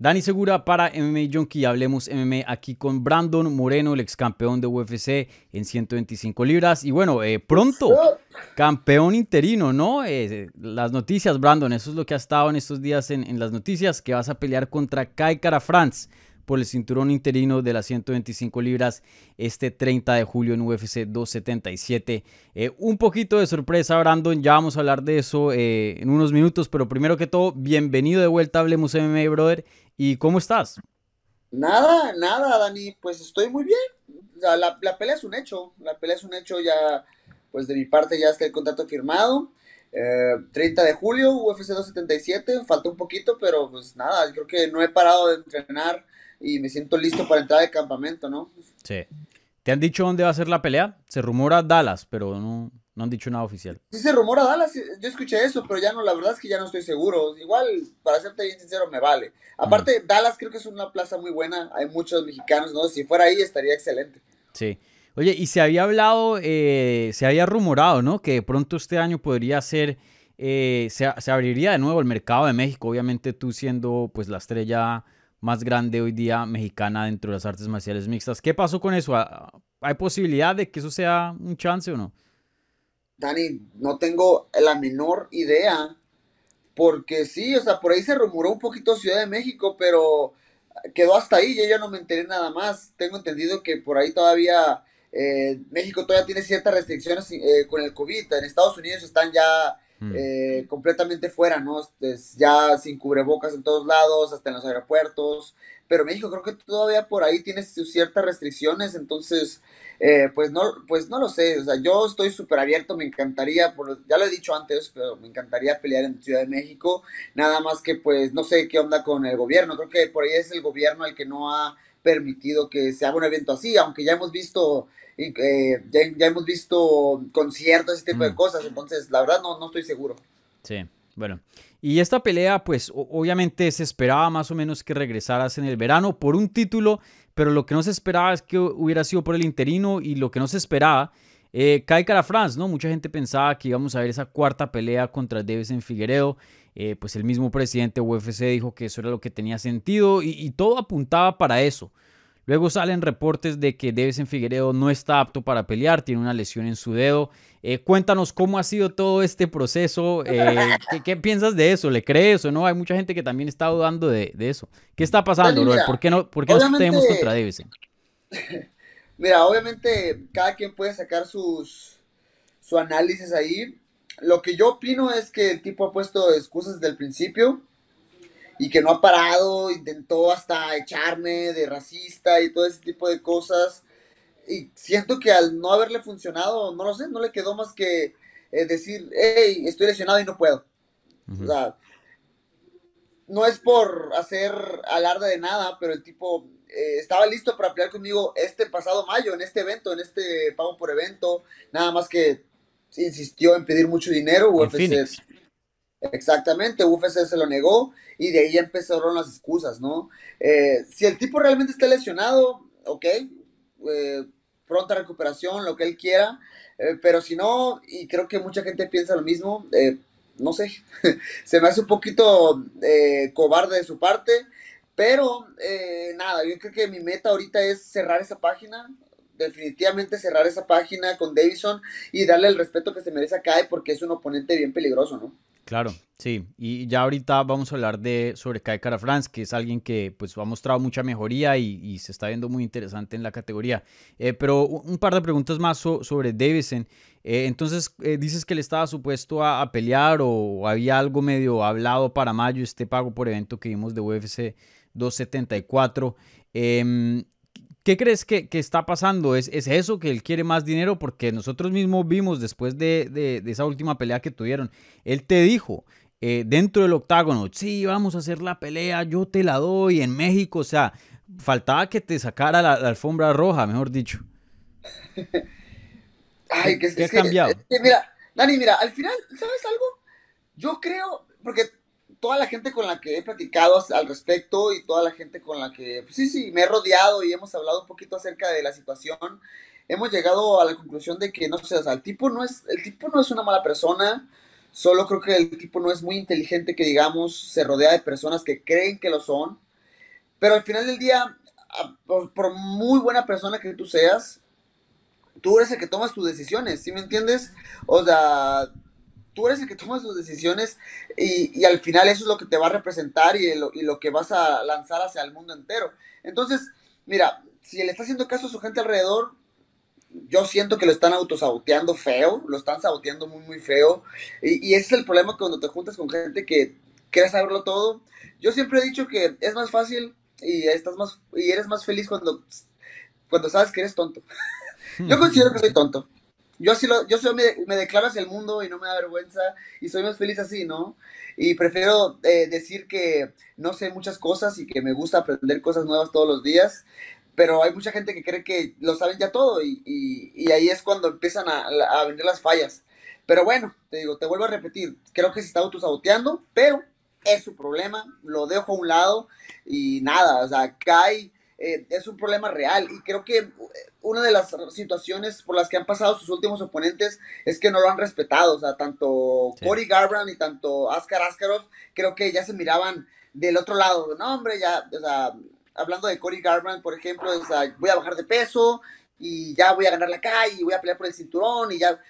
Dani Segura para MMA Junkie. Hablemos MMA aquí con Brandon Moreno, el ex campeón de UFC en 125 libras. Y bueno, eh, pronto, campeón interino, ¿no? Eh, las noticias, Brandon, eso es lo que ha estado en estos días en, en las noticias, que vas a pelear contra Kai France por el cinturón interino de las 125 libras este 30 de julio en UFC 277. Eh, un poquito de sorpresa, Brandon, ya vamos a hablar de eso eh, en unos minutos, pero primero que todo, bienvenido de vuelta a Hablemos MMA, brother. ¿Y cómo estás? Nada, nada, Dani, pues estoy muy bien. la, la, pelea es un hecho, la pelea es un hecho ya, pues de mi parte ya está el contrato firmado. 30 eh, de julio, UFC 277, falta un poquito, pero pues nada, creo que no he parado de entrenar y me siento listo para entrar al campamento, ¿no? Sí. ¿Te han dicho dónde va a ser la pelea? Se rumora Dallas, pero no, no han dicho nada oficial. Sí, se rumora Dallas, yo escuché eso, pero ya no, la verdad es que ya no estoy seguro. Igual, para serte bien sincero, me vale. Aparte, Dallas creo que es una plaza muy buena, hay muchos mexicanos, ¿no? Si fuera ahí estaría excelente. Sí. Oye, y se había hablado, eh, se había rumorado, ¿no? Que pronto este año podría ser, eh, se, se, abriría de nuevo el mercado de México, obviamente tú siendo pues la estrella más grande hoy día mexicana dentro de las artes marciales mixtas. ¿Qué pasó con eso? ¿Hay posibilidad de que eso sea un chance o no? Dani, no tengo la menor idea, porque sí, o sea, por ahí se rumoró un poquito Ciudad de México, pero quedó hasta ahí, yo ya no me enteré nada más. Tengo entendido que por ahí todavía eh, México todavía tiene ciertas restricciones eh, con el COVID. En Estados Unidos están ya Mm. Eh, completamente fuera, ¿no? ya sin cubrebocas en todos lados, hasta en los aeropuertos, pero México creo que todavía por ahí tiene ciertas restricciones, entonces, eh, pues, no, pues no lo sé, o sea, yo estoy súper abierto, me encantaría, ya lo he dicho antes, pero me encantaría pelear en Ciudad de México, nada más que pues no sé qué onda con el gobierno, creo que por ahí es el gobierno el que no ha permitido que se haga un evento así, aunque ya hemos visto eh, ya, hemos visto conciertos, ese tipo de mm. cosas, entonces la verdad no, no estoy seguro. Sí, bueno. Y esta pelea, pues obviamente se esperaba más o menos que regresaras en el verano por un título, pero lo que no se esperaba es que hubiera sido por el interino y lo que no se esperaba, eh, Kai Cara France, ¿no? Mucha gente pensaba que íbamos a ver esa cuarta pelea contra en Figueredo. Eh, pues el mismo presidente UFC dijo que eso era lo que tenía sentido y todo apuntaba para eso. Luego salen reportes de que en Figueredo no está apto para pelear, tiene una lesión en su dedo. Eh, cuéntanos cómo ha sido todo este proceso. Eh, ¿qué, piensas de eso? ¿Le crees o no? Hay mucha gente que también está dudando de, eso. ¿Qué está pasando, ¿Por qué no, por qué nos tenemos contra Davison? Mira, obviamente cada quien puede sacar sus, su análisis ahí. Lo que yo opino es que el tipo ha puesto excusas desde el principio y que no ha parado, intentó hasta echarme de racista y todo ese tipo de cosas. Y siento que al no haberle funcionado, no lo sé, no le quedó más que eh, decir, hey, estoy lesionado y no puedo. O sea, no es por hacer alarde de nada, pero el tipo eh, estaba listo para pelear conmigo este pasado mayo, en este evento, en este pago por evento, nada más que insistió en pedir mucho dinero. UFC, Exactamente, UFC se lo negó y de ahí empezaron las excusas, ¿no? Eh, si el tipo realmente está lesionado, ok, eh, pronta recuperación, lo que él quiera, eh, pero si no, y creo que mucha gente piensa lo mismo, no sé, se me hace un poquito cobarde de su parte, pero nada, yo creo que mi meta ahorita es cerrar esa página, definitivamente cerrar esa página con Davison y darle el respeto que se merece a Kai porque es un oponente bien peligroso, ¿no? Claro, sí. Y ya ahorita vamos a hablar de sobre Kai Cara France, que es alguien que pues ha mostrado mucha mejoría y, se está viendo muy interesante en la categoría. Eh, pero un par de preguntas más sobre Davison. Eh, entonces, eh, dices que le estaba supuesto a, pelear o había algo medio hablado para mayo, este pago por evento que vimos de UFC 274. ¿Qué crees que, está pasando? ¿Es, eso que él quiere más dinero? Porque nosotros mismos vimos después de, esa última pelea que tuvieron, él te dijo eh, dentro del octágono, sí, vamos a hacer la pelea, yo te la doy en México. O sea, faltaba que te sacara la, alfombra roja, mejor dicho. Ay, que, ¿Qué ha cambiado? mira, Dani, mira, al final, ¿sabes algo? Yo creo, porque toda la gente con la que he platicado al respecto y toda la gente con la que, pues sí, sí, me he rodeado y hemos hablado un poquito acerca de la situación, hemos llegado a la conclusión de que, no sé, o sea, el tipo no es, el tipo no es una mala persona, solo creo que el tipo no es muy inteligente, que digamos, se rodea de personas que creen que lo son Pero al final del día, por, muy buena persona que tú seas, tú eres el que tomas tus decisiones, ¿sí me entiendes? O sea, tú eres el que toma tus decisiones y, al final eso es lo que te va a representar y lo, y lo que vas a lanzar hacia el mundo entero. Entonces, mira, si le está haciendo caso a su gente alrededor, yo siento que lo están autosaboteando feo, lo están saboteando muy, muy feo. Y, ese es el problema cuando te juntas con gente que quiere saberlo todo. Yo siempre he dicho que es más fácil y estás más y eres más feliz cuando, cuando sabes que eres tonto. yo considero que soy tonto yo así lo, yo soy, me, me, declaro hacia el mundo y no me da vergüenza y soy más feliz así, ¿no? Y prefiero eh, decir que no sé muchas cosas y que me gusta aprender cosas nuevas todos los días, pero hay mucha gente que cree que lo saben ya todo y, y, ahí es cuando empiezan a, a venir las fallas. Pero bueno, te digo, te vuelvo a repetir, creo que se está autosaboteando, pero es su problema, lo dejo a un lado y nada, o sea, cae eh, es un problema real y creo que eh, una de las situaciones por las que han pasado sus últimos oponentes es que no lo han respetado, o sea, tanto Cory Garbrandt y tanto Askar Askarov creo que ya se miraban del otro lado, no hombre, ya, o sea, hablando de Cory Garbrandt, por ejemplo, o sea, voy a bajar de peso y ya voy a ganar la calle y voy a pelear por el cinturón y ya,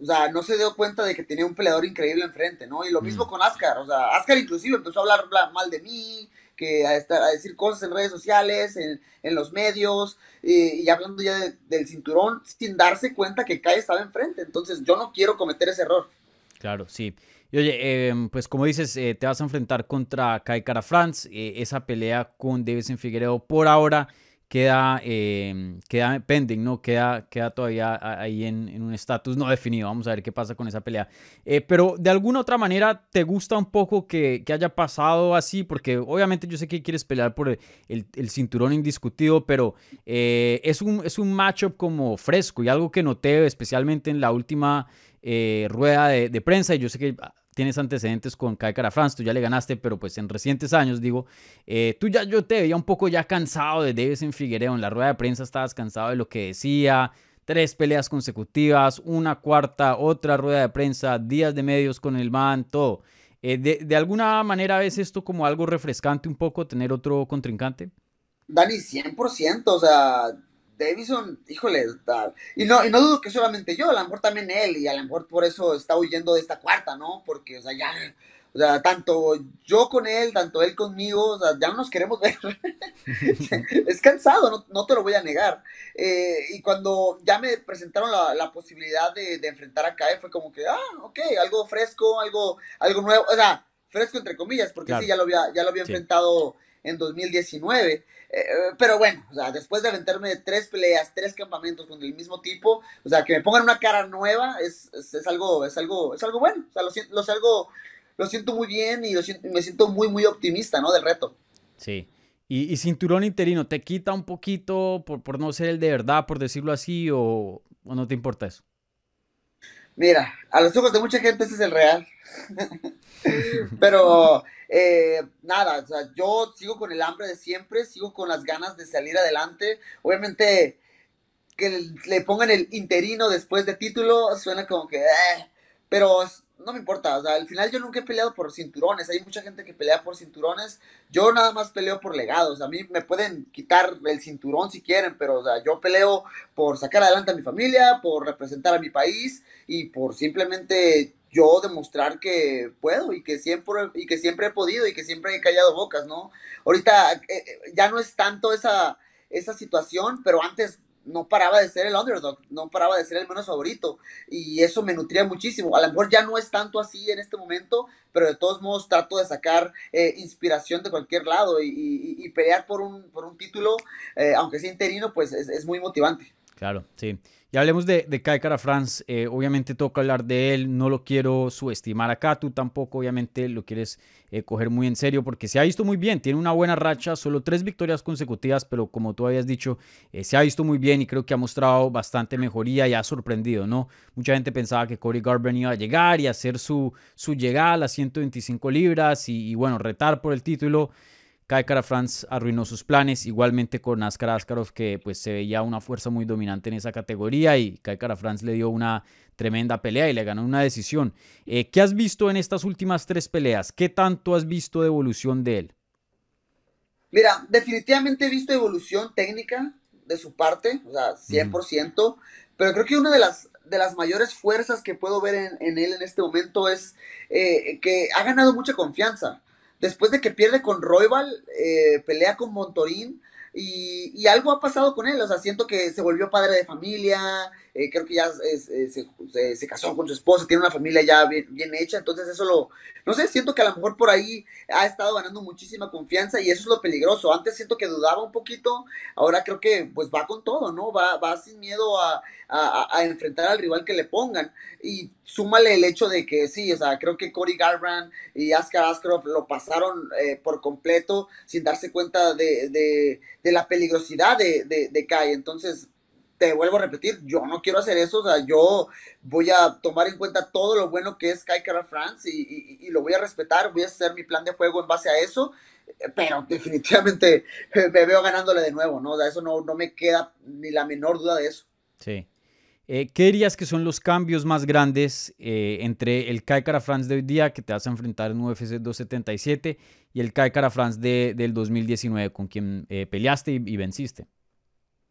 o sea, no se dio cuenta de que tenía un peleador increíble enfrente, ¿no? Y lo mismo mm. con Askar, o sea, Askar inclusive empezó a hablar mal de mí, que a, estar, a decir cosas en redes sociales, en, en los medios, y hablando ya del cinturón, sin darse cuenta que Kai estaba enfrente. Entonces yo no quiero cometer ese error. Claro, sí. Y oye, em, pues como dices, eh, te vas a enfrentar contra Kai Cara France. Eh, esa pelea con Davison Figueredo por ahora queda, eh, queda pending, ¿no? Queda, queda todavía ahí en, un estatus no definido. Vamos a ver qué pasa con esa pelea. Eh, pero de alguna otra manera, ¿te gusta un poco que, haya pasado así? Porque obviamente yo sé que quieres pelear por el, cinturón indiscutido, pero eh, es, un, es un matchup como fresco y algo que noté especialmente en la última rueda de, de, prensa. Y yo sé que tienes antecedentes con Kai France, tú ya le ganaste, pero pues en recientes años, digo, eh, tú ya, yo te veía un poco ya cansado de Davis en Figuereo, en la rueda de prensa estabas cansado de lo que decía, tres peleas consecutivas, una cuarta, otra rueda de prensa, días de medios con el man, todo. Eh, de, de, alguna manera ves esto como algo refrescante un poco, tener otro contrincante? Dani, 100%, o sea, Davison, híjole, y no, y no dudo que solamente yo, a lo mejor también él, y a lo mejor por eso está huyendo de esta cuarta, ¿no? Porque, o sea, ya, o sea, tanto yo con él, tanto él conmigo, o sea, ya no nos queremos ver. es cansado, no, te lo voy a negar. Eh, y cuando ya me presentaron la, posibilidad de, enfrentar a Kae, fue como que, ah, ok, algo fresco, algo, algo nuevo, o sea, fresco entre comillas, porque sí, ya lo había, ya lo había enfrentado en 2019. Eh, pero bueno, o sea, después de aventarme tres peleas, tres campamentos con el mismo tipo, o sea, que me pongan una cara nueva es, es, algo, es algo, es algo bueno. O sea, lo, lo, algo, lo siento muy bien y me siento muy, muy optimista, ¿no? Del reto. Sí. Y, cinturón interino, ¿te quita un poquito por, por, no ser el de verdad, por decirlo así, o, o no te importa eso? Mira, a los ojos de mucha gente ese es el real. Pero eh, nada, o sea, yo sigo con el hambre de siempre, sigo con las ganas de salir adelante. Obviamente, que le pongan el interino después de título suena como que, eh, pero no me importa, o sea, al final yo nunca he peleado por cinturones, hay mucha gente que pelea por cinturones, yo nada más peleo por legados, a mí me pueden quitar el cinturón si quieren, pero o sea, yo peleo por sacar adelante a mi familia, por representar a mi país y por simplemente yo demostrar que puedo y que siempre y que siempre he podido y que siempre he callado bocas, ¿no? Ahorita eh, eh, ya no es tanto esa esa situación, pero antes no paraba de ser el underdog, no paraba de ser el menos favorito y eso me nutría muchísimo. A lo mejor ya no es tanto así en este momento, pero de todos modos trato de sacar eh, inspiración de cualquier lado y, pelear por un, por un título, aunque sea interino, pues es, es muy motivante. Claro, sí. Y hablemos de, de Kai France. Eh, obviamente toca hablar de él. No lo quiero subestimar acá. Tú tampoco, obviamente, lo quieres eh, coger muy en serio porque se ha visto muy bien. Tiene una buena racha. Solo tres victorias consecutivas, pero como tú habías dicho, eh, se ha visto muy bien y creo que ha mostrado bastante mejoría y ha sorprendido, ¿no? Mucha gente pensaba que Corey Garber iba a llegar y hacer su, su llegada a las 125 libras y bueno, retar por el título. Kai Kara France arruinó sus planes, igualmente con Askar Askarov, que pues se veía una fuerza muy dominante en esa categoría y Kai Kara France le dio una tremenda pelea y le ganó una decisión. Eh, ¿Qué has visto en estas últimas tres peleas? ¿Qué tanto has visto de evolución de él? Mira, definitivamente he visto evolución técnica de su parte, o sea, 100%, pero creo que una de las, de las mayores fuerzas que puedo ver en, él en este momento es eh, que ha ganado mucha confianza. Después de que pierde con Royval, eh, pelea con Montorín, y, algo ha pasado con él, o sea, siento que se volvió padre de familia, eh, creo que ya se, casó con su esposa, tiene una familia ya bien, bien, hecha, entonces eso lo, no sé, siento que a lo mejor por ahí ha estado ganando muchísima confianza y eso es lo peligroso. Antes siento que dudaba un poquito, ahora creo que pues va con todo, ¿no? Va, va sin miedo a, enfrentar al rival que le pongan. Y súmale el hecho de que sí, o sea, creo que Cody Garbrandt y Askar Askarov lo pasaron eh, por completo sin darse cuenta de, la peligrosidad de, de Kai. Entonces, te vuelvo a repetir, yo no quiero hacer eso, o sea, yo voy a tomar en cuenta todo lo bueno que es Kai Kara France y, lo voy a respetar, voy a hacer mi plan de juego en base a eso, pero definitivamente me veo ganándole de nuevo, ¿no? O sea, eso no, no me queda ni la menor duda de eso. Sí. Eh, ¿Qué dirías que son los cambios más grandes eh, entre el Kai Kara France de hoy día, que te vas a enfrentar en UFC 277, y el Kai Kara France de, del 2019, con quien eh, peleaste y venciste?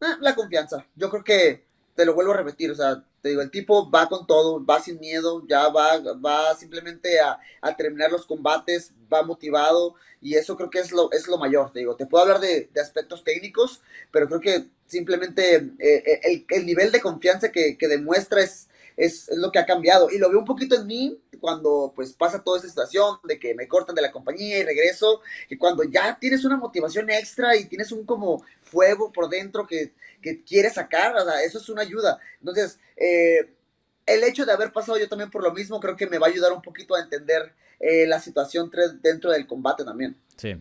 Ah, la confianza. Yo creo que te lo vuelvo a repetir, o sea, te digo, el tipo va con todo, va sin miedo, ya va, va simplemente a, terminar los combates, va motivado y eso creo que es lo, es lo mayor, te digo. Te puedo hablar de, aspectos técnicos, pero creo que simplemente eh, eh, el, nivel de confianza que, que demuestra es, es, lo que ha cambiado. Y lo veo un poquito en mí cuando pues pasa toda esta situación de que me cortan de la compañía y regreso, y cuando ya tienes una motivación extra y tienes un como fuego por dentro que, que quieres sacar, o sea, eso es una ayuda. Entonces, eh, el hecho de haber pasado yo también por lo mismo creo que me va a ayudar un poquito a entender eh, la situación dentro del combate también. Sí.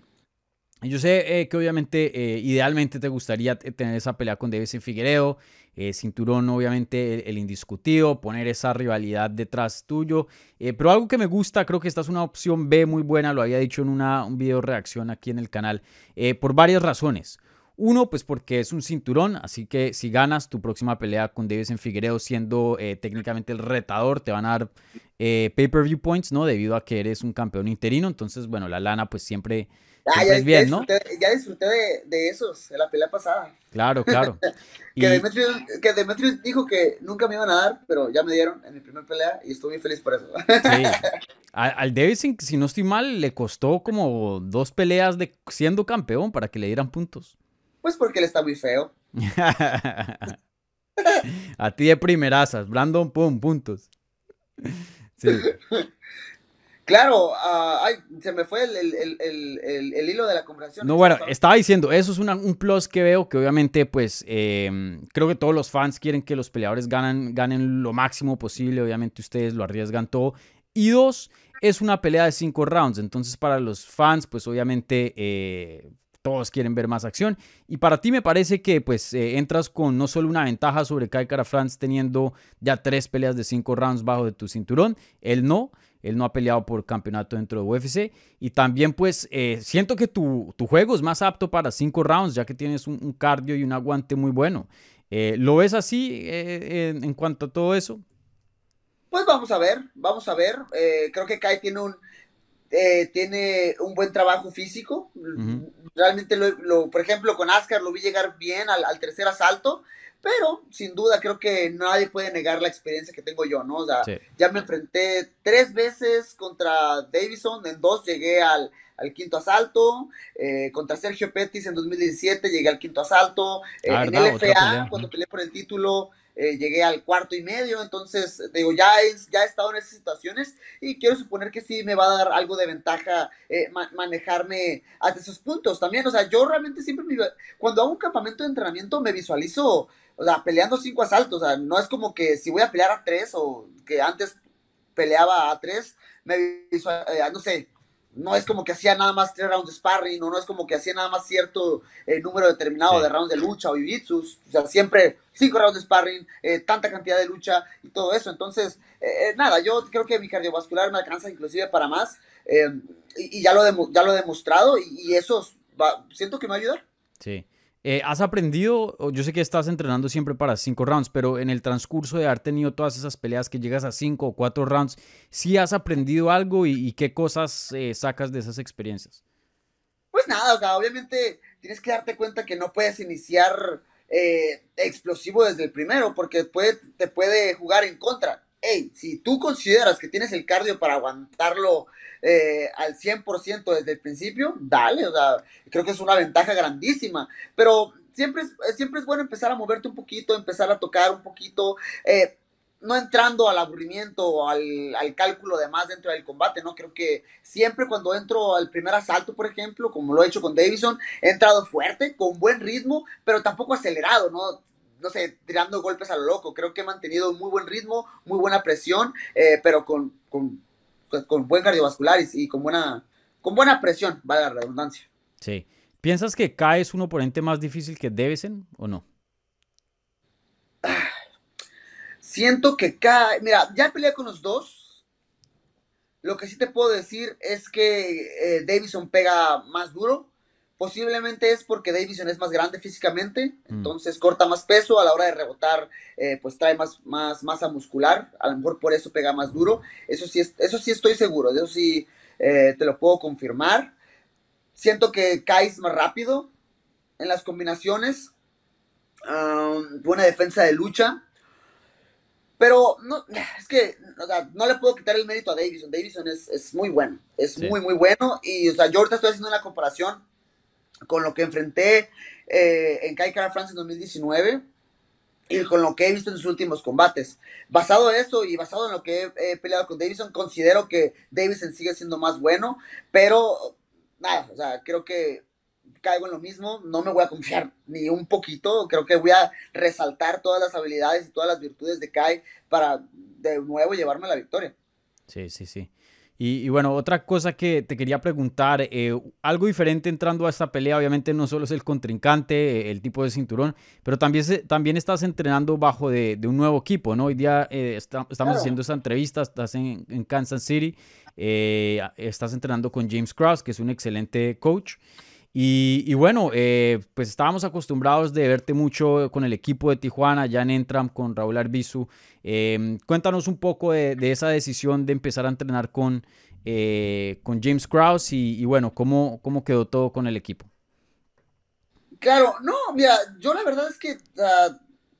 Yo sé eh, que obviamente, idealmente te gustaría tener esa pelea con Davidson Figueiredo, eh, cinturón obviamente el, indiscutido, poner esa rivalidad detrás tuyo. Eh, pero algo que me gusta, creo que esta es una opción B muy buena, lo había dicho en una, un video reacción aquí en el canal, eh, por varias razones. Uno, pues porque es un cinturón, así que si ganas tu próxima pelea con Davis en Figueiredo siendo técnicamente el retador, te van a dar pay-per-view points, ¿no? Debido a que eres un campeón interino, entonces, bueno, la lana pues siempre Ah, ya, bien, ¿no? ya disfruté de, de, esos en la pelea pasada. Claro, claro. que, Demetrius, que, Demetrius, dijo que nunca me iban a dar, pero ya me dieron en mi primera pelea y estoy muy feliz por eso. sí. Al, Davidson, si no estoy mal, le costó como dos peleas de siendo campeón para que le dieran puntos. Pues porque él está muy feo. a ti de primerazas, Brandon, pum, puntos. Sí. Claro, ah, ay, se me fue el, hilo de la conversación. No, bueno, estaba diciendo, eso es un plus que veo, que obviamente, pues, em, creo que todos los fans quieren que los peleadores ganen, ganen lo máximo posible, obviamente ustedes lo arriesgan todo. Y dos, es una pelea de cinco rounds, entonces para los fans, pues obviamente eh, todos quieren ver más acción. Y para ti me parece que pues eh, entras con no solo una ventaja sobre Kai Kara France teniendo ya tres peleas de cinco rounds bajo de tu cinturón, él no. Él no ha peleado por campeonato dentro de UFC. Y también, pues, eh, siento que tu, juego es más apto para cinco rounds, ya que tienes un, cardio y un aguante muy bueno. Eh, ¿Lo ves así en, cuanto a todo eso? Pues vamos a ver, vamos a ver. creo que Kai tiene un, tiene un buen trabajo físico. Realmente, lo, por ejemplo, con Ascar lo vi llegar bien al, al tercer asalto pero sin duda creo que nadie puede negar la experiencia que tengo yo, ¿no? O sea, ya me enfrenté tres veces contra Davison, en dos llegué al, quinto asalto, eh, contra Sergio Pettis en 2017 llegué al quinto asalto, eh, ah, en LFA cuando peleé por el título eh, llegué al cuarto y medio, entonces digo, ya, ya he estado en esas situaciones y quiero suponer que sí me va a dar algo de ventaja manejarme hasta esos puntos también, o sea, yo realmente siempre cuando hago un campamento de entrenamiento me visualizo o sea, peleando cinco asaltos, o sea, no es como que si voy a pelear a tres o que antes peleaba a tres, me eh, no sé, no es como que hacía nada más tres rounds de sparring, o no es como que hacía nada más cierto eh, número determinado de rounds de lucha o jiu o sea, siempre cinco rounds de sparring, eh, tanta cantidad de lucha y todo eso, entonces, nada, yo creo que mi cardiovascular me alcanza inclusive para más, y, ya, lo ya lo he demostrado, y, y eso va, siento que me va a ayudar. Sí. Eh, ¿Has aprendido, yo sé que estás entrenando siempre para cinco rounds, pero en el transcurso de haber tenido todas esas peleas que llegas a cinco o cuatro rounds, ¿sí has aprendido algo y, qué cosas eh, sacas de esas experiencias? Pues nada, o sea, obviamente tienes que darte cuenta que no puedes iniciar eh, explosivo desde el primero, porque te puede jugar en contra. Hey, si tú consideras que tienes el cardio para aguantarlo eh, al 100% desde el principio, dale, o sea, creo que es una ventaja grandísima, pero siempre es, siempre es bueno empezar a moverte un poquito, empezar a tocar un poquito, eh, no entrando al aburrimiento o al, cálculo de más dentro del combate, ¿no? Creo que siempre cuando entro al primer asalto, por ejemplo, como lo he hecho con Davison, he entrado fuerte, con buen ritmo, pero tampoco acelerado, ¿no? No sé, tirando golpes a lo loco. Creo que he mantenido muy buen ritmo, muy buena presión, eh, pero con, con, con, buen cardiovascular y, con, buena, con buena presión, vale la redundancia. Sí. ¿Piensas que Kai es un oponente más difícil que Davison o no? Siento que Kai, mira, ya peleé con los dos. Lo que sí te puedo decir es que eh, Davison pega más duro. Posiblemente es porque Davison es más grande físicamente, mm. entonces corta más peso a la hora de rebotar, eh, pues trae más, más masa muscular. A lo mejor por eso pega más duro. Eso sí, es, eso sí estoy seguro, de eso sí eh, te lo puedo confirmar. Siento que Kai es más rápido en las combinaciones. buena defensa de lucha. Pero no, es que no le puedo quitar el mérito a Davison. Davison es, muy bueno, es muy, muy bueno. Y o sea, yo ahorita estoy haciendo una comparación con lo que enfrenté eh, en Kai Cara France en 2019 y con lo que he visto en sus últimos combates. Basado en eso y basado en lo que he, peleado con Davison, considero que Davison sigue siendo más bueno, pero nada, o sea, creo que caigo en lo mismo, no me voy a confiar ni un poquito, creo que voy a resaltar todas las habilidades y todas las virtudes de Kai para de nuevo llevarme la victoria. Sí, sí, sí. Y, bueno, otra cosa que te quería preguntar, eh, algo diferente entrando a esta pelea, obviamente no solo es el contrincante, eh, el tipo de cinturón, pero también, también estás entrenando bajo de, un nuevo equipo, ¿no? Hoy día eh, estamos haciendo esta entrevista, estás en, en Kansas City, estás entrenando con James Cross, que es un excelente coach. Y, bueno, eh, pues estábamos acostumbrados de verte mucho con el equipo de Tijuana, ya en Entram, con Raúl Arbizu. Em, cuéntanos un poco de, esa decisión de empezar a entrenar con, eh, con James Krause y, bueno, ¿cómo, ¿cómo quedó todo con el equipo? Claro, no, mira, yo la verdad es que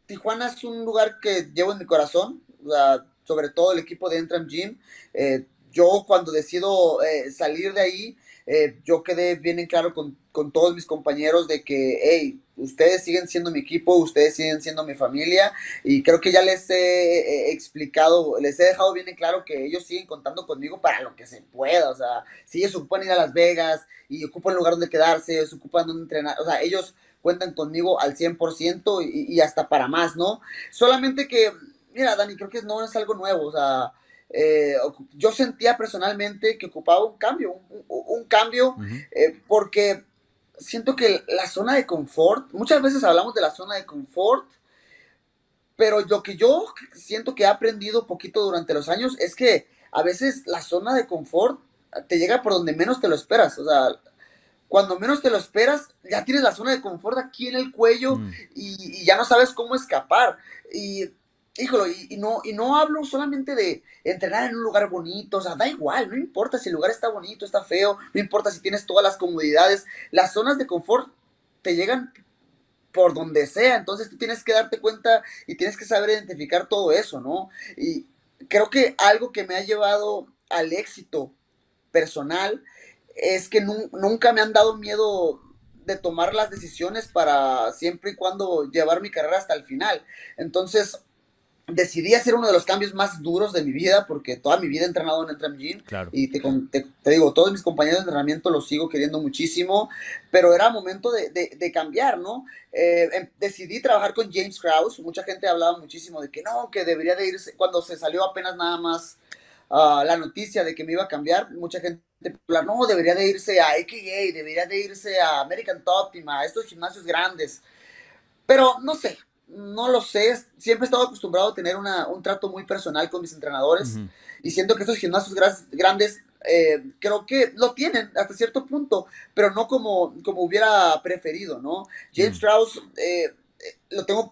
Tijuana es un lugar que llevo en mi corazón, sobre todo el equipo de Entram Gym. Eh, yo cuando decido salir de ahí, eh, yo quedé bien en claro con, todos mis compañeros de que, hey, ustedes siguen siendo mi equipo, ustedes siguen siendo mi familia y creo que ya les he explicado, les he dejado bien en claro que ellos siguen contando conmigo para lo que se pueda, o sea, si ellos ocupan ir a Las Vegas y ocupan lugar donde quedarse, se ocupan donde entrenar, o sea, ellos cuentan conmigo al 100% y, y hasta para más, ¿no? Solamente que, mira, Dani, creo que no es algo nuevo, o sea, eh, yo sentía personalmente que ocupaba un cambio, un, cambio, eh, porque siento que la zona de confort, muchas veces hablamos de la zona de confort, pero lo que yo siento que he aprendido poquito durante los años es que a veces la zona de confort te llega por donde menos te lo esperas, o sea, cuando menos te lo esperas, ya tienes la zona de confort aquí en el cuello mm. y, y, ya no sabes cómo escapar. Y híjole, y, no, y no hablo solamente de entrenar en un lugar bonito, o sea, da igual, no importa si el lugar está bonito, está feo, no importa si tienes todas las comodidades, las zonas de confort te llegan por donde sea, entonces tú tienes que darte cuenta y tienes que saber identificar todo eso, ¿no? Y creo que algo que me ha llevado al éxito personal es que nunca me han dado miedo de tomar las decisiones para siempre y cuando llevar mi carrera hasta el final. Entonces, decidí hacer uno de los cambios más duros de mi vida, porque toda mi vida he entrenado en Entram Gym. Y te, te, digo, todos mis compañeros de entrenamiento los sigo queriendo muchísimo, pero era momento de, de, cambiar, ¿no? Eh, em, decidí trabajar con James Krause. Mucha gente hablaba muchísimo de que no, que debería de irse, cuando se salió apenas nada más uh, la noticia de que me iba a cambiar, mucha gente no, debería de irse a AKA, debería de irse a American Top Team, a estos gimnasios grandes. Pero no sé, no lo sé, siempre he estado acostumbrado a tener un trato muy personal con mis entrenadores y siento que esos gimnasios grandes eh, creo que lo tienen hasta cierto punto, pero no como, como hubiera preferido, ¿no? James Strauss, eh, lo tengo,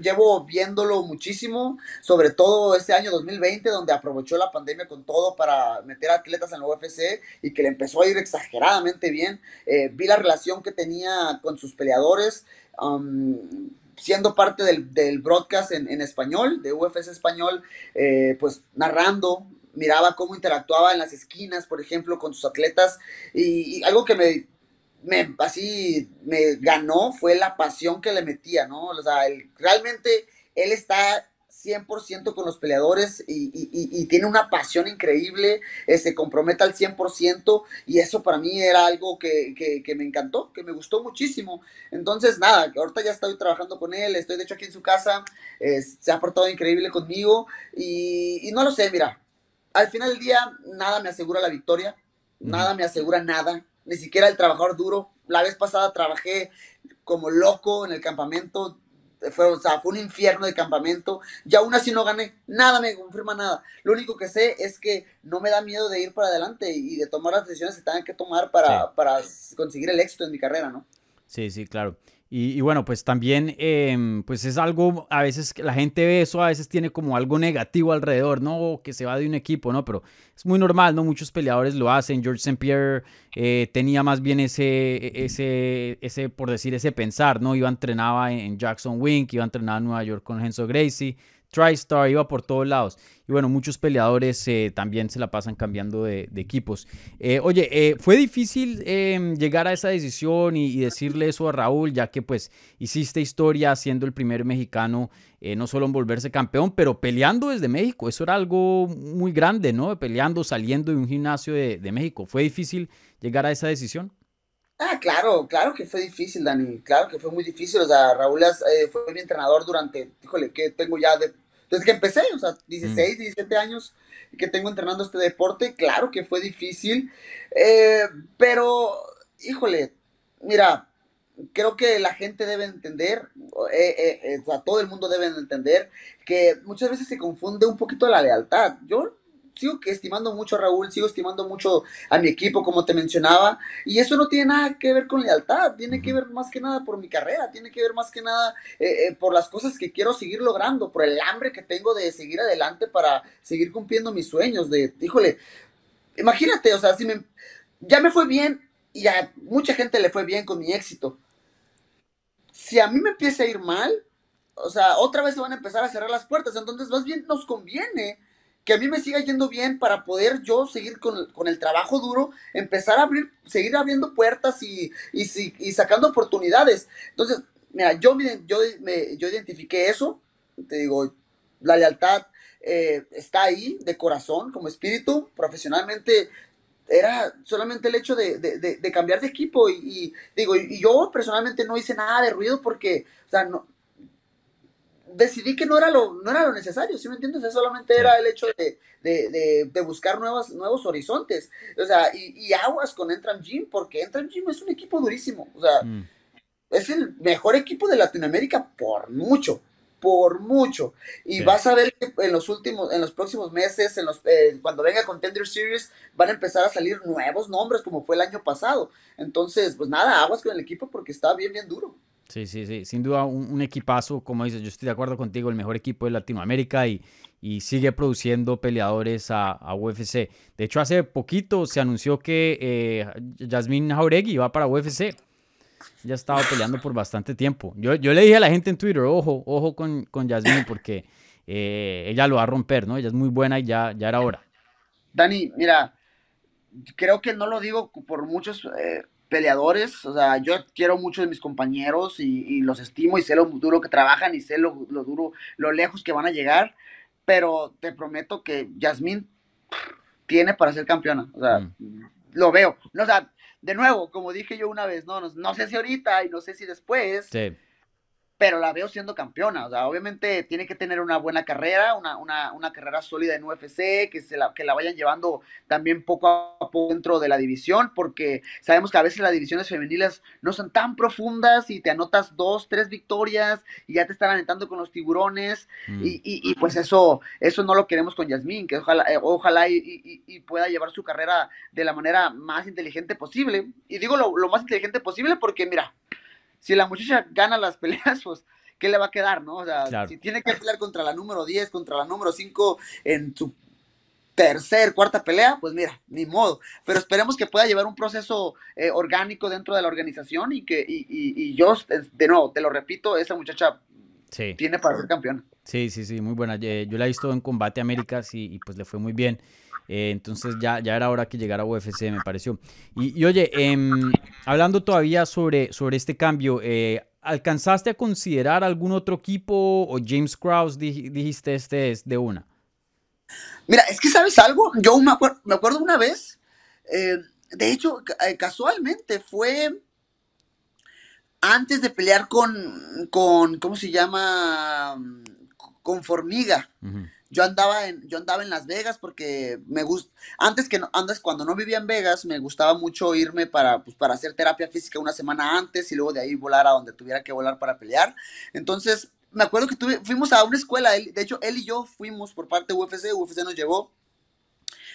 llevo viéndolo muchísimo, sobre todo este año 2020, donde aprovechó la pandemia con todo para meter atletas en la UFC y que le empezó a ir exageradamente bien. Eh, vi la relación que tenía con sus peleadores, um, siendo parte del, del broadcast en, en, español, de UFC español, eh, pues narrando. Miraba cómo interactuaba en las esquinas, por ejemplo, con sus atletas. y, y algo que me me, así me ganó fue la pasión que le metía, ¿no? O sea, realmente él está 100% con los peleadores y, tiene una pasión increíble, eh, se compromete al 100% y eso para mí era algo que, me encantó, que me gustó muchísimo. Entonces, nada, ahorita ya estoy trabajando con él, estoy de hecho aquí en su casa, se ha portado increíble conmigo y, no lo sé, mira, al final del día nada me asegura la victoria, nada me asegura nada, ni siquiera el trabajador duro. La vez pasada trabajé como loco en el campamento, fue, o sea, fue un infierno de campamento, y aún así no gané, nada me confirma nada. Lo único que sé es que no me da miedo de ir para adelante y de tomar las decisiones que tengan que tomar para, para conseguir el éxito en mi carrera, ¿no? Sí, sí, claro. Y, bueno, pues también, em, pues es algo, a veces la gente ve eso, a veces tiene como algo negativo alrededor, ¿no? Que se va de un equipo, ¿no? Pero es muy normal, ¿no? Muchos peleadores lo hacen. George St. Pierre eh, tenía más bien ese, ese, ese, por decir, ese pensar, ¿no? Iba, entrenaba en Jackson Wink, iba a entrenar en Nueva York con Enzo Gracie TriStar, iba por todos lados. Y bueno, muchos peleadores eh, también se la pasan cambiando de, equipos. Eh, oye, eh, ¿fue difícil em, llegar a esa decisión y, decirle eso a Raúl, ya que pues hiciste historia siendo el primer mexicano, no solo en volverse campeón, pero peleando desde México? Eso era algo muy grande, ¿no? Peleando, saliendo de un gimnasio de México. ¿Fue difícil llegar a esa decisión? Ah, claro, claro que fue difícil, Dani, claro que fue muy difícil, o sea, Raúl eh, fue mi entrenador durante, híjole, que tengo ya de, desde que empecé, o sea, 16, 17 mm. años que tengo entrenando este deporte, claro que fue difícil, eh, pero, híjole, mira, creo que la gente debe entender, eh, o sea, todo el mundo debe entender que muchas veces se confunde un poquito la lealtad. Yo sigo estimando mucho a Raúl, sigo estimando mucho a mi equipo, como te mencionaba, y eso no tiene nada que ver con lealtad, tiene que ver más que nada por mi carrera, tiene que ver más que nada eh, eh, por las cosas que quiero seguir logrando, por el hambre que tengo de seguir adelante para seguir cumpliendo mis sueños, de, híjole, imagínate, o sea, si me, ya me fue bien y a mucha gente le fue bien con mi éxito. Si a mí me empieza a ir mal, o sea, otra vez se van a empezar a cerrar las puertas, entonces más bien nos conviene que a mí me siga yendo bien para poder yo seguir con, el trabajo duro, empezar a abrir, seguir abriendo puertas y, y, sacando oportunidades. Entonces, mira, yo, yo, yo identifiqué eso, te digo, la lealtad eh, está ahí de corazón, como espíritu, profesionalmente era solamente el hecho de, cambiar de equipo y, digo, y yo personalmente no hice nada de ruido porque, o sea, no, decidí que no era lo, no era lo necesario, ¿sí me entiendes? solamente era el hecho de, de, de, buscar nuevos, nuevos horizontes. O sea, y, aguas con Entram Gym, porque Entram Gym es un equipo durísimo. O sea, mm. es el mejor equipo de Latinoamérica por mucho, por mucho. Y vas a ver que en los últimos, en los próximos meses, en los, eh, cuando venga Contender Series, van a empezar a salir nuevos nombres, como fue el año pasado. Entonces, pues nada, aguas con el equipo porque está bien, bien duro. Sí, sí, sí. Sin duda un, equipazo, como dices, yo estoy de acuerdo contigo, el mejor equipo de Latinoamérica y, y sigue produciendo peleadores a, a, UFC. De hecho, hace poquito se anunció que eh, Jauregui va para UFC. Ya estaba peleando por bastante tiempo. Yo, yo le dije a la gente en Twitter, ojo, ojo con, con porque eh, ella lo va a romper, ¿no? Ella es muy buena y ya, ya era hora. Dani, mira, creo que no lo digo por muchos... Eh peleadores, o sea, yo quiero mucho de mis compañeros y, los estimo y sé lo duro que trabajan y sé lo, duro, lo lejos que van a llegar, pero te prometo que Yasmín tiene para ser campeona, o sea, mm. lo veo, o sea, de nuevo, como dije yo una vez, no, no, sé si ahorita y no sé si después, sí pero la veo siendo campeona. O sea, obviamente tiene que tener una buena carrera, una, una, una carrera sólida en UFC, que, se la, que la vayan llevando también poco a poco dentro de la división, porque sabemos que a veces las divisiones femeniles no son tan profundas y te anotas dos, tres victorias y ya te están anotando con los tiburones. Mm. Y, y, pues eso, eso no lo queremos con Yasmín, que ojalá, eh, ojalá y, y, pueda llevar su carrera de la manera más inteligente posible. Y digo lo, lo más inteligente posible porque, mira, si la muchacha gana las peleas, pues ¿qué le va a quedar, no? O sea, si tiene que pelear contra la número 10, contra la número 5 en su tercer, cuarta pelea, pues mira, ni modo. Pero esperemos que pueda llevar un proceso eh, orgánico dentro de la organización y que, y, y, yo, de nuevo, te lo repito, esa muchacha tiene para ser campeona. Sí, sí, sí, muy buena. Yo la he visto en Combate Américas y, y pues le fue muy bien. Eh, entonces ya, ya era hora que llegara a UFC, me pareció. Y, oye, em, hablando todavía sobre, sobre este cambio, eh, ¿alcanzaste a considerar algún otro equipo o James Krause dijiste este es de una? Mira, es que sabes algo, yo me, acuerdo, me acuerdo una vez, eh, de hecho, casualmente fue antes de pelear con, con ¿cómo se llama? Con Formiga yo andaba en, yo andaba en Las Vegas porque me gusta, antes que antes cuando no vivía en Vegas, me gustaba mucho irme para, pues, para hacer terapia física una semana antes y luego de ahí volar a donde tuviera que volar para pelear. Entonces, me acuerdo que tuve, fuimos a una escuela, de hecho, él y yo fuimos por parte de UFC, UFC nos llevó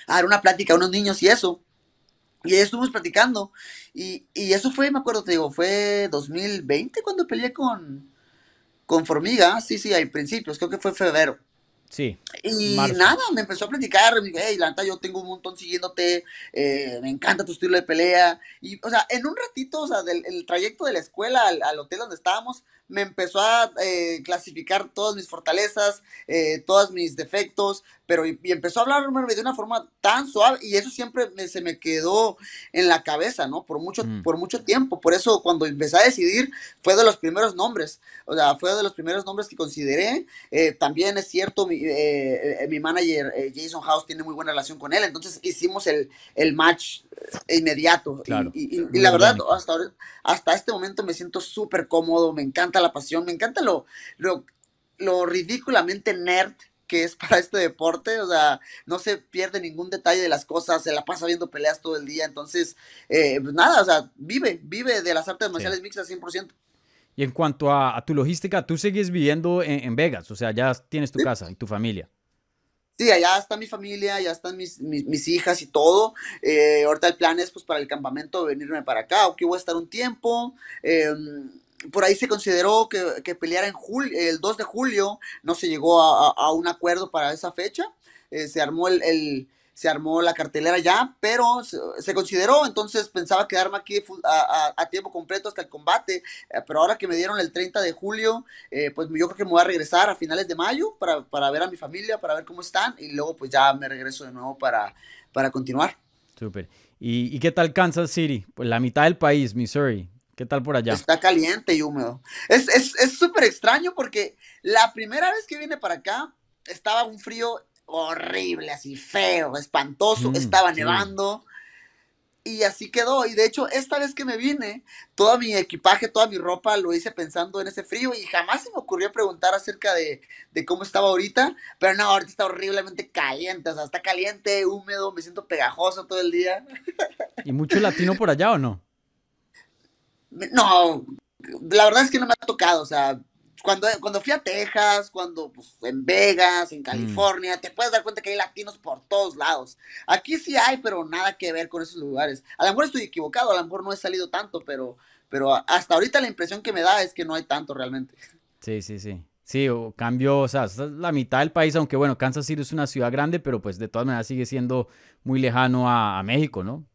a dar una plática a unos niños y eso. Y ahí estuvimos platicando. Y, y eso fue, me acuerdo, te digo, fue 2020 cuando peleé con, con Formiga. Sí, sí, hay principios, creo que fue febrero. Sí. Y nada, me empezó a platicar, me dije, hey, Lanta, yo tengo un montón siguiéndote, eh, me encanta tu estilo de pelea. Y, o sea, en un ratito, o sea, del el trayecto de la escuela al, al hotel donde estábamos, me empezó a eh, clasificar todas mis fortalezas, eh, todos mis defectos, pero y, empezó a hablarme de una forma tan suave y eso siempre se me quedó en la cabeza, ¿no? Por mucho, mm. por mucho tiempo. Por eso cuando empecé a decidir fue de los primeros nombres, o sea, fue de los primeros nombres que consideré. Eh, también es cierto, mi, mi manager Jason House tiene muy buena relación con él, entonces hicimos el, el match inmediato. Y, la verdad, hasta, hasta este momento me siento súper cómodo, me encanta la pasión, me encanta lo, lo, ridículamente nerd que es para este deporte, o sea, no se pierde ningún detalle de las cosas, se la pasa viendo peleas todo el día, entonces, eh, pues nada, o sea, vive, vive de las artes marciales mixtas 100%. Y en cuanto a, tu logística, tú sigues viviendo en, Vegas, o sea, ya tienes tu casa y tu familia. Sí, allá está mi familia, allá están mis, mis, hijas y todo. Eh, ahorita el plan es pues para el campamento venirme para acá, aquí voy a estar un tiempo. Em, por ahí se consideró que, que peleara en julio, el 2 de julio, no se llegó a, un acuerdo para esa fecha. Eh, se armó el se armó la cartelera ya, pero se, consideró, entonces pensaba quedarme aquí a, tiempo completo hasta el combate, eh, pero ahora que me dieron el 30 de julio, eh, pues yo creo que me voy a regresar a finales de mayo para, para, ver a mi familia, para ver cómo están, y luego pues ya me regreso de nuevo para, para continuar. Súper. ¿Y, qué tal Kansas City? Pues la mitad del país, Missouri. ¿Qué tal por allá? Está caliente y húmedo. Es súper es, extraño porque la primera vez que vine para acá estaba un frío horrible, así feo, espantoso, mm, estaba nevando. Y así quedó. Y de hecho, esta vez que me vine, todo mi equipaje, toda mi ropa lo hice pensando en ese frío y jamás se me ocurrió preguntar acerca de, cómo estaba ahorita. Pero no, ahorita está horriblemente caliente. O sea, está caliente, húmedo, me siento pegajoso todo el día. ¿Y mucho latino por allá o no? No, la verdad es que no me ha tocado. O sea, cuando, cuando fui a Texas, cuando pues, en Vegas, en mm. California, te puedes dar cuenta que hay latinos por todos lados. Aquí sí hay, pero nada que ver con esos lugares. A lo mejor estoy equivocado, a lo mejor no he salido tanto, pero, pero hasta ahorita la impresión que me da es que no hay tanto realmente. Sí, sí, sí. Sí, o cambio, o sea, la mitad del país, aunque bueno, Kansas City es una ciudad grande, pero pues de todas maneras sigue siendo muy lejano a México, ¿no?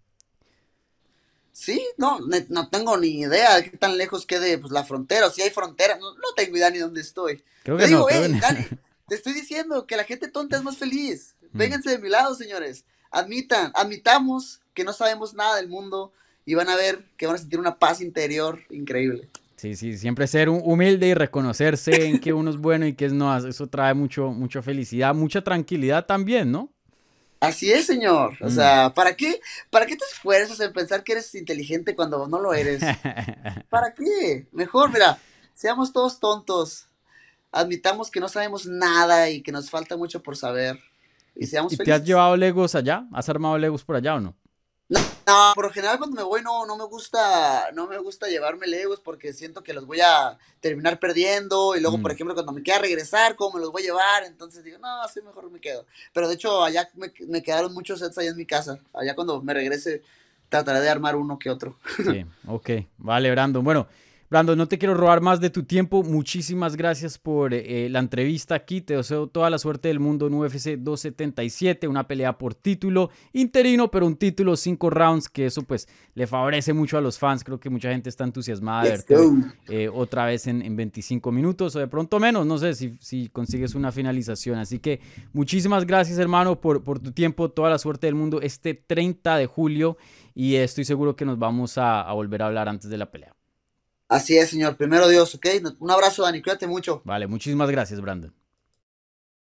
Sí, no, no tengo ni idea de qué tan lejos quede pues, la frontera, o si hay frontera, no, tengo idea ni dónde estoy. Creo que te digo, no, Dani, te estoy diciendo que la gente tonta es más feliz. Mm. Vénganse de mi lado, señores. Admitan, admitamos que no sabemos nada del mundo y van a ver que van a sentir una paz interior increíble. Sí, sí, siempre ser humilde y reconocerse en que uno es bueno y que es no, eso trae mucho, mucha felicidad, mucha tranquilidad también, ¿no? Así es, señor. O mm. sea, ¿para qué, ¿para qué te esfuerzas en pensar que eres inteligente cuando no lo eres? ¿Para qué? Mejor, mira, seamos todos tontos. Admitamos que no sabemos nada y que nos falta mucho por saber. Y seamos ¿Y te has llevado Legos allá? ¿Has armado Legos por allá o no? No, por lo general cuando me voy no, no me gusta, no me gusta llevarme legos porque siento que los voy a terminar perdiendo y luego, por mm. ejemplo, cuando me queda regresar, ¿cómo me los voy a llevar? Entonces digo, no, así mejor me quedo. Pero de hecho, allá me, quedaron muchos sets allá en mi casa. Allá cuando me regrese trataré de armar uno que otro. Sí, ok. Vale, Brandon. Bueno, Brandon, no te quiero robar más de tu tiempo. Muchísimas gracias por eh, la entrevista aquí. Te deseo toda la suerte del mundo en UFC 277, una pelea por título interino, pero un título cinco rounds, que eso pues le favorece mucho a los fans. Creo que mucha gente está entusiasmada de verte eh, otra vez en, 25 minutos o de pronto menos. No sé si, si, consigues una finalización. Así que muchísimas gracias, hermano, por, por tu tiempo. Toda la suerte del mundo este 30 de julio y estoy seguro que nos vamos a volver a hablar antes de la pelea. Así es, señor. Primero Dios, ¿ok? Un abrazo, Dani. Cuídate mucho. Vale, muchísimas gracias, Brandon.